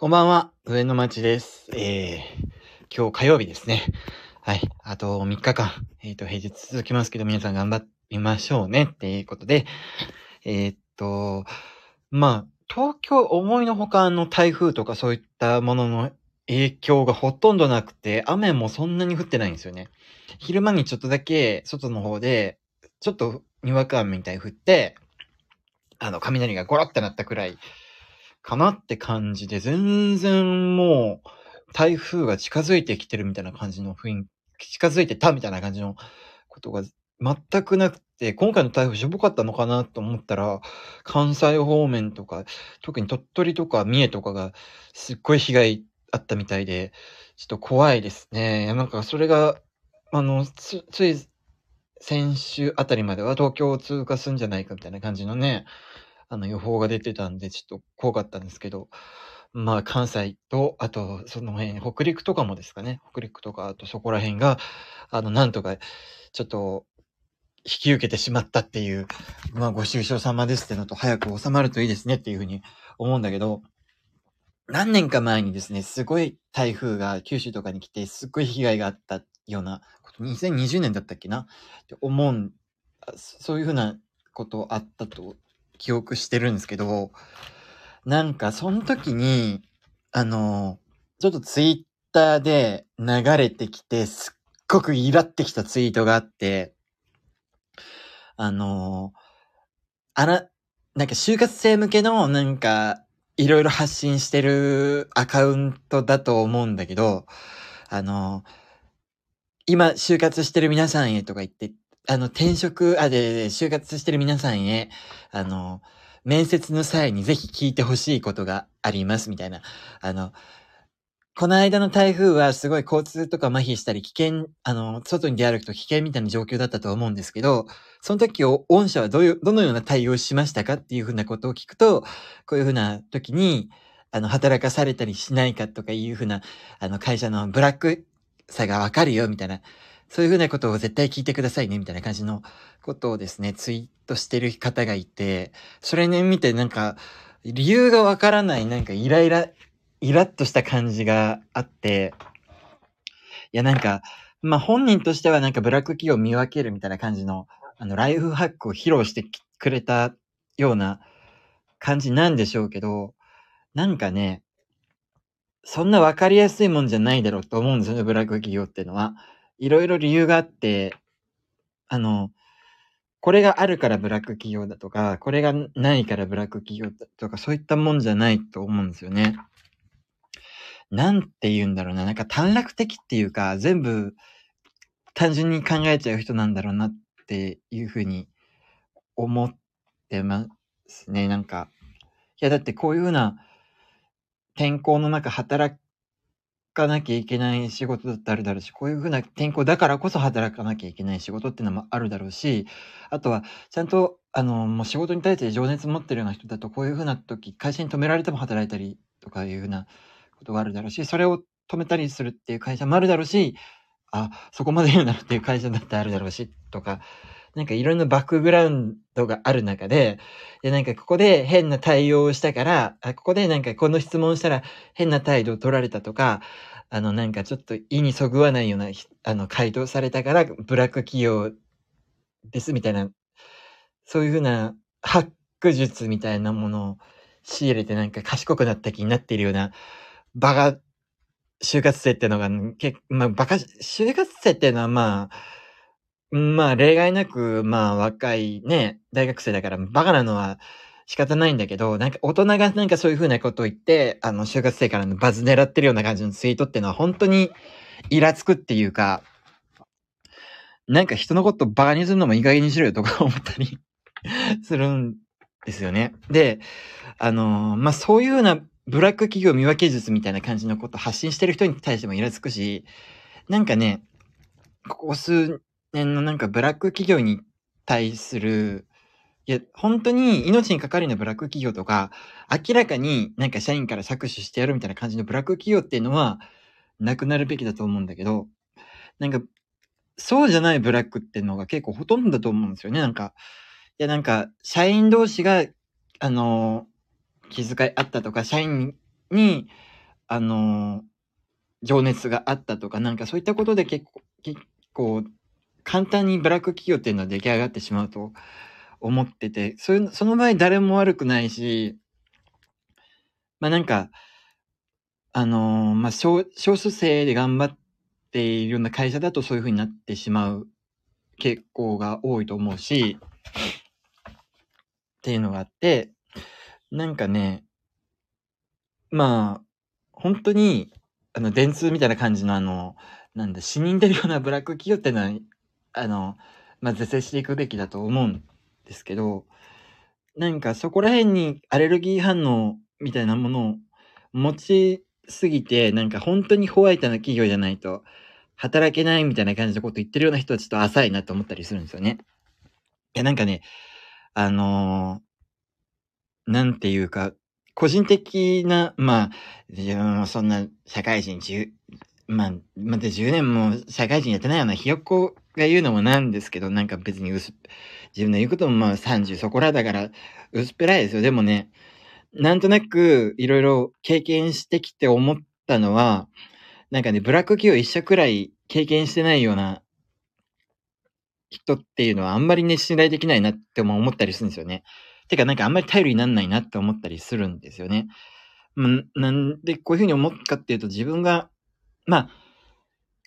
こんばんは、上野町です。えー、今日火曜日ですね。はい。あと3日間、えっ、と、平日続きますけど、皆さん頑張りましょうね。っていうことで、えーっと、まあ、東京思いのほかの台風とかそういったものの影響がほとんどなくて、雨もそんなに降ってないんですよね。昼間にちょっとだけ外の方で、ちょっとにわか雨みたいに降って、あの、雷がゴロってなったくらいかなって感じで、全然もう、台風が近づいてきてるみたいな感じの雰囲気、近づいてたみたいな感じのことが全くなくて、今回の台風しょぼかったのかなと思ったら、関西方面とか、特に鳥取とか三重とかがすっごい被害あったみたいで、ちょっと怖いですね。なんかそれが、あの、つ、つい先週あたりまでは東京を通過するんじゃないかみたいな感じのね、あの予報が出てたんで、ちょっと怖かったんですけど、まあ関西と、あとその辺、北陸とかもですかね、北陸とか、あとそこら辺が、あの、なんとか、ちょっと、引き受けてしまったっていう、まあご愁傷様ですってのと、早く収まるといいですねっていうふうに思うんだけど、何年か前にですね、すごい台風が九州とかに来て、すっごい被害があったようなこと、2020年だったっけな？って思う、そういうふうなことあったと記憶してるんですけど、なんかその時に、あの、ちょっとツイッターで流れてきて、すっごくイラってきたツイートがあって、あの、あら、なんか就活生向けのなんか、いろいろ発信してるアカウントだと思うんだけど、あの、今就活してる皆さんへとか言って、あの、転職、あ、で、で就活してる皆さんへ、あの、面接の際にぜひ聞いてほしいことがあります、みたいな。あの、この間の台風はすごい交通とか麻痺したり危険、あの、外に出歩くと危険みたいな状況だったと思うんですけど、その時を、御社はどういう、どのような対応しましたかっていうふうなことを聞くと、こういうふうな時に、あの、働かされたりしないかとかいうふうな、あの、会社のブラックさがわかるよ、みたいな。そういうふうなことを絶対聞いてくださいね、みたいな感じのことをですね、ツイートしてる方がいて、それね、見てなんか、理由がわからない、なんかイライラ、イラッとした感じがあって、いや、なんか、まあ、本人としてはなんかブラック企業を見分けるみたいな感じの、あの、ライフハックを披露してくれたような感じなんでしょうけど、なんかね、そんなわかりやすいもんじゃないだろうと思うんですよね、ブラック企業っていうのは。いろいろ理由があって、あの、これがあるからブラック企業だとか、これがないからブラック企業だとか、そういったもんじゃないと思うんですよね。なんて言うんだろうな。なんか短絡的っていうか、全部単純に考えちゃう人なんだろうなっていうふうに思ってますね。なんか、いやだってこういうふうな天候の中働かなきゃいけない仕事だってあるだろうし、こういうふうな天候だからこそ働かなきゃいけない仕事っていうのもあるだろうし、あとは、ちゃんと、あの、もう仕事に対して情熱持ってるような人だと、こういうふうな時、会社に止められても働いたりとかいうふうなことがあるだろうし、それを止めたりするっていう会社もあるだろうし、あ、そこまで言うならっていう会社だってあるだろうし、とか、なんかいろんなバックグラウンドがある中で、で、なんかここで変な対応をしたから、あここでなんかこの質問したら変な態度を取られたとか、あのなんかちょっと意にそぐわないようなあの回答されたからブラック企業ですみたいな、そういうふうなハック術みたいなものを仕入れてなんか賢くなった気になっているようなバカ就活生ってのが、けまあバカ、就活生っていうのはまあ、まあ、例外なく、まあ、若いね、大学生だから、バカなのは仕方ないんだけど、なんか大人がなんかそういう風なことを言って、あの、就活生からのバズ狙ってるような感じのツイートっていうのは本当にイラつくっていうか、なんか人のことバカにするのも意外にしろよとか思ったり するんですよね。で、あのまあ、そういう風なブラック企業見分け術みたいな感じのことを発信してる人に対してもイラつくし、なんかね、ここ数年のなんかブラック企業に対する、いや、本当に命にかかるようなブラック企業とか、明らかになんか社員から搾取してやるみたいな感じのブラック企業っていうのは、なくなるべきだと思うんだけど、なんか、そうじゃないブラックっていうのが結構ほとんどだと思うんですよね。なんか、いやなんか、社員同士が、あの、気遣いあったとか、社員に、あの、情熱があったとか、なんかそういったことで結構、結構、簡単にブラック企業っていうのは出来上がってしまうと思ってて、そういう、その場合誰も悪くないし、まあなんか、あのーまあ少、少数生で頑張っているような会社だとそういう風になってしまう傾向が多いと思うし、っていうのがあって、なんかね、まあ、本当に、あの、電通みたいな感じのあの、なんだ、死人出るようなブラック企業ってのは、あの、まあ、是正していくべきだと思うんですけど、なんかそこら辺にアレルギー反応みたいなものを持ちすぎて、なんか本当にホワイトな企業じゃないと働けないみたいな感じのこと言ってるような人はちょっと浅いなと思ったりするんですよね。いや、なんかね、あのーなんていうか、個人的な、まあ、自分もそんな社会人10、まあ、まだ10年も社会人やってないようなひよっこが言うのもなんですけど、なんか別に薄っ、自分の言うこともまあ30そこらだから薄っぺらいですよ。でもね、なんとなくいろいろ経験してきて思ったのは、なんかね、ブラック企業一社くらい経験してないような人っていうのはあんまりね、信頼できないなっても思ったりするんですよね。てか、なんかあんまり頼りになんないなって思ったりするんですよね。なんでこういうふうに思ったかっていうと、自分が、まあ、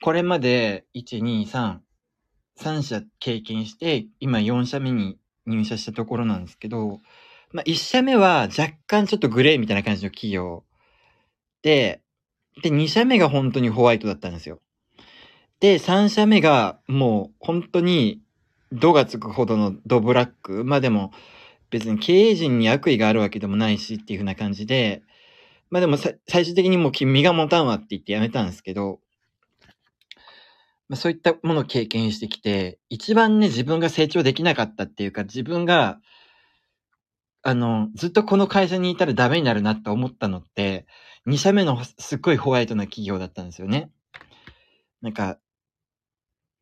これまで、1、2、3、3社経験して、今4社目に入社したところなんですけど、まあ、1社目は若干ちょっとグレーみたいな感じの企業で、で、2社目が本当にホワイトだったんですよ。で、3社目がもう本当に、度がつくほどのドブラック。まあでも、別に経営陣に悪意があるわけでもないしっていう風な感じで、まあでも最終的にもう君が持たんわって言ってやめたんですけど、まあそういったものを経験してきて、一番ね、自分が成長できなかったっていうか、自分が、あの、ずっとこの会社にいたらダメになるなって思ったのって、2社目のすっごいホワイトな企業だったんですよね。なんか、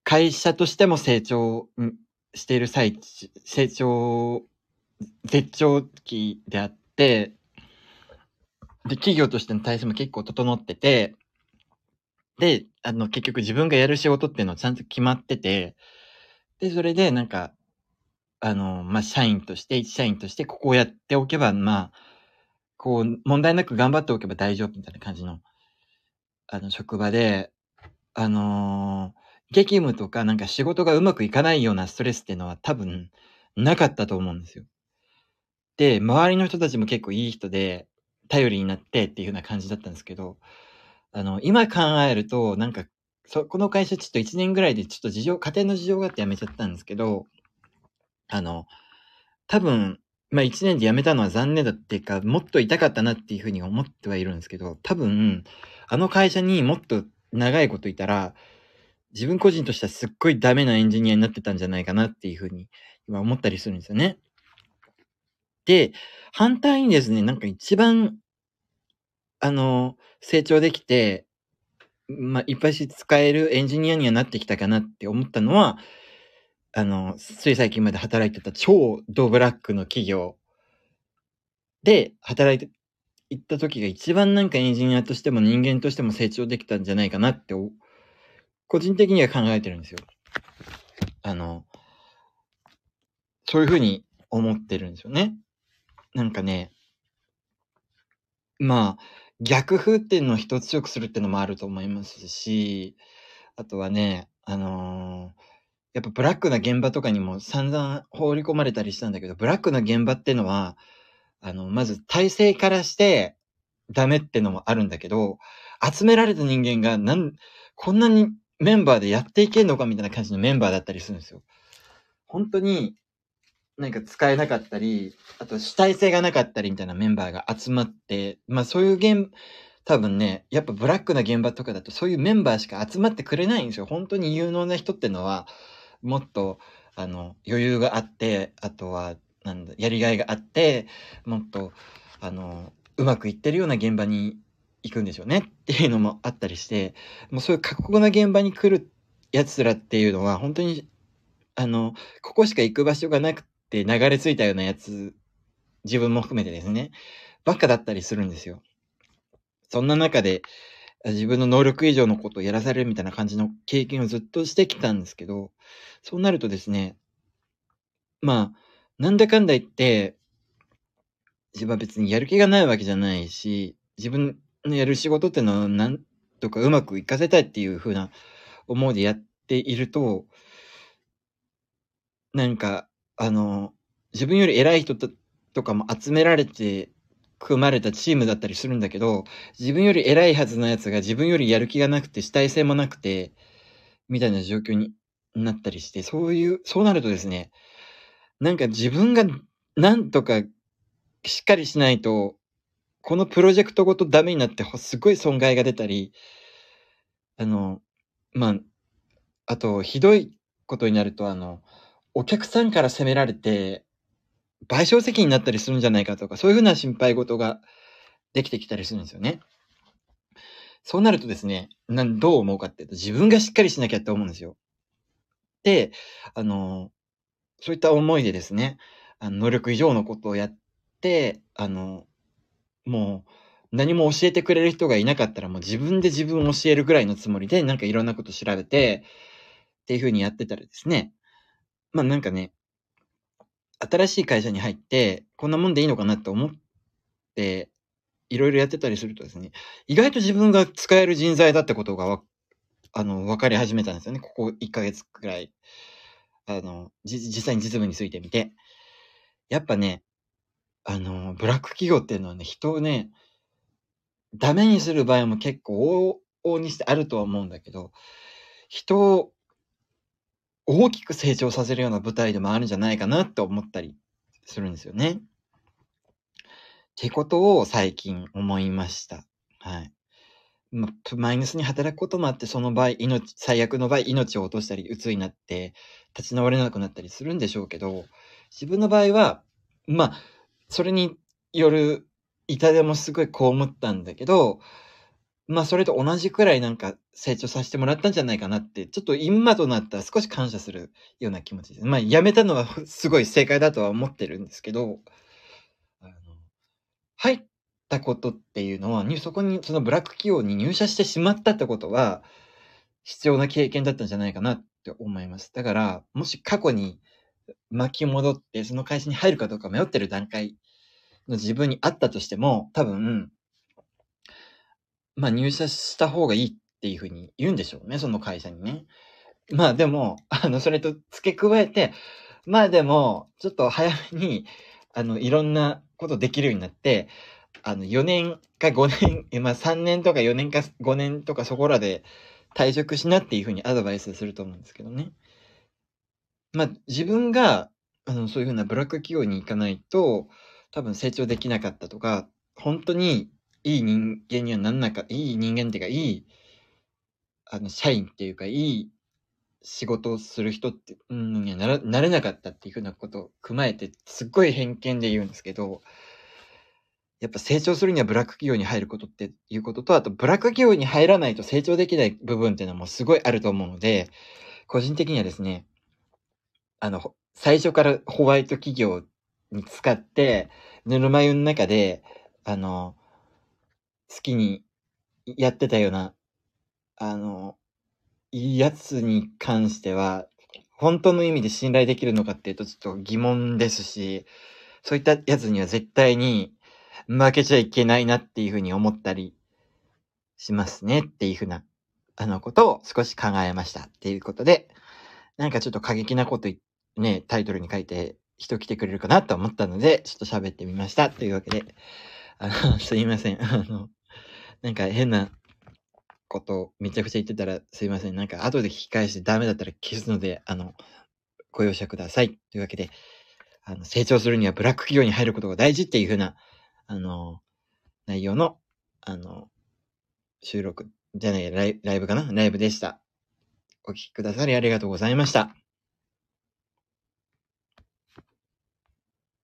会社としても成長している最中、成長、絶頂期であって、で、企業としての体制も結構整ってて、で、あの、結局自分がやる仕事っていうのはちゃんと決まってて、で、それでなんか、あの、まあ、社員として、一社員として、ここをやっておけば、まあ、こう、問題なく頑張っておけば大丈夫みたいな感じの、あの、職場で、あのー激務とかなんか仕事がうまくいかないようなストレスっていうのは多分なかったと思うんですよ。で、周りの人たちも結構いい人で、頼りになってっていう風な感じだったんですけど、あの、今考えると、なんか、そ、この会社ちょっと1年ぐらいでちょっと事情、家庭の事情があって辞めちゃったんですけど、あの、多分、まあ1年で辞めたのは残念だっていうか、もっと痛かったなっていう風に思ってはいるんですけど、多分、あの会社にもっと長いこといたら、自分個人としてはすっごいダメなエンジニアになってたんじゃないかなっていう風に今思ったりするんですよね。で、反対にですね、なんか一番、あの、成長できて、まあ、いっぱいし使えるエンジニアにはなってきたかなって思ったのは、あの、つい最近まで働いてた超ドブラックの企業で働いていった時が一番なんかエンジニアとしても人間としても成長できたんじゃないかなって個人的には考えてるんですよ。あの、そういうふうに思ってるんですよね。なんかね、まあ、逆風っていうのを一つ強くするっていうのもあると思いますし、あとはね、あのーやっぱブラックな現場とかにも散々放り込まれたりしたんだけど、ブラックな現場っていうのは、あの、まず体制からしてダメってのもあるんだけど、集められた人間がなん、こんなにメンバーでやっていけんのかみたいな感じのメンバーだったりするんですよ。本当に、なんか使えなかったり、あと主体性がなかったりみたいなメンバーが集まって、まあそういう現、多分ね、やっぱブラックな現場とかだとそういうメンバーしか集まってくれないんですよ。本当に有能な人ってのは、もっと、あの、余裕があって、あとは、なんだ、やりがいがあって、もっと、あの、うまくいってるような現場に行くんでしょうねっていうのもあったりして、もうそういう過酷な現場に来る奴らっていうのは、本当に、あの、ここしか行く場所がなくって流れ着いたようなやつ、自分も含めてですね、ばっかだったりするんですよ。そんな中で、自分の能力以上のことをやらされるみたいな感じの経験をずっとしてきたんですけど、そうなるとですね、まあ、なんだかんだ言って、自分は別にやる気がないわけじゃないし、自分のやる仕事ってのはなんとかうまくいかせたいっていう風な思いでやっていると、なんか、あの、自分より偉い人とかも集められて組まれたチームだったりするんだけど、自分より偉いはずのやつが自分よりやる気がなくて主体性もなくて、みたいな状況になったりして、そういう、そうなるとですね、なんか自分がなんとかしっかりしないと、このプロジェクトごとダメになって、すごい損害が出たり、あの、まあ、あと、ひどいことになると、あの、お客さんから責められて、賠償責任になったりするんじゃないかとか、そういうふうな心配事ができてきたりするんですよね。そうなるとですね、なん、どう思うかっていうと、自分がしっかりしなきゃって思うんですよ。で、あの、そういった思いでですね、あの能力以上のことをやって、あの、もう何も教えてくれる人がいなかったらもう自分で自分を教えるぐらいのつもりで、なんかいろんなこと調べて、っていうふうにやってたらですね、まあなんかね、新しい会社に入って、こんなもんでいいのかなって思って、いろいろやってたりするとですね、意外と自分が使える人材だってことがわ、あの、分かり始めたんですよね。ここ1ヶ月くらい。あの、じ、実際に実務についてみて。やっぱね、あの、ブラック企業っていうのはね、人をね、ダメにする場合も結構往々にしてあるとは思うんだけど、人を大きく成長させるような舞台でもあるんじゃないかなって思ったりするんですよね。ってことを最近思いました。はい。まマイナスに働くこともあって、その場合、命、最悪の場合、命を落としたり、鬱になって、立ち直れなくなったりするんでしょうけど、自分の場合は、まあ、それによる痛手もすごいこう思ったんだけど、まあ、それと同じくらいなんか成長させてもらったんじゃないかなって、ちょっと今となったら少し感謝するような気持ちです。まあ、辞めたのはすごい正解だとは思ってるんですけど、あの、入ったことっていうのは、そこに、そのブラック企業に入社してしまったってことは、必要な経験だったんじゃないかなって思います。だから、もし過去に巻き戻って、その会社に入るかどうか迷ってる段階の自分にあったとしても、多分、まあ入社した方がいいっていうふうに言うんでしょうね、その会社にね。まあでも、あの、それと付け加えて、まあでも、ちょっと早めに、あの、いろんなことできるようになって、あの、4年か5年、まあ3年とか4年か5年とかそこらで退職しなっていうふうにアドバイスすると思うんですけどね。まあ自分が、あの、そういうふうなブラック企業に行かないと、多分成長できなかったとか、本当にいい人間にはなんなか、いい人間っていうか、いい、あの、社員っていうか、いい仕事をする人って、うん、にはならなれなかったっていうふうなことを踏まえて、すっごい偏見で言うんですけど、やっぱ成長するにはブラック企業に入ることっていうことと、あとブラック企業に入らないと成長できない部分っていうのもすごいあると思うので、個人的にはですね、あの、最初からホワイト企業に使って、ぬるま湯の中で、あの、好きにやってたような、あの、いいやつに関しては、本当の意味で信頼できるのかっていうとちょっと疑問ですし、そういったやつには絶対に負けちゃいけないなっていうふうに思ったりしますねっていうふうな、あのことを少し考えましたっていうことで、なんかちょっと過激なことね、タイトルに書いて人来てくれるかなと思ったので、ちょっと喋ってみましたというわけで、あの、すいません。あの、なんか変なことめちゃくちゃ言ってたらすいません。なんか後で聞き返してダメだったら消すので、あの、ご容赦ください。というわけで、あの、成長するにはブラック企業に入ることが大事っていうふうな、あの、内容の、あの、収録じゃないライ、ライブかな？ライブでした。お聞きくださりありがとうございました。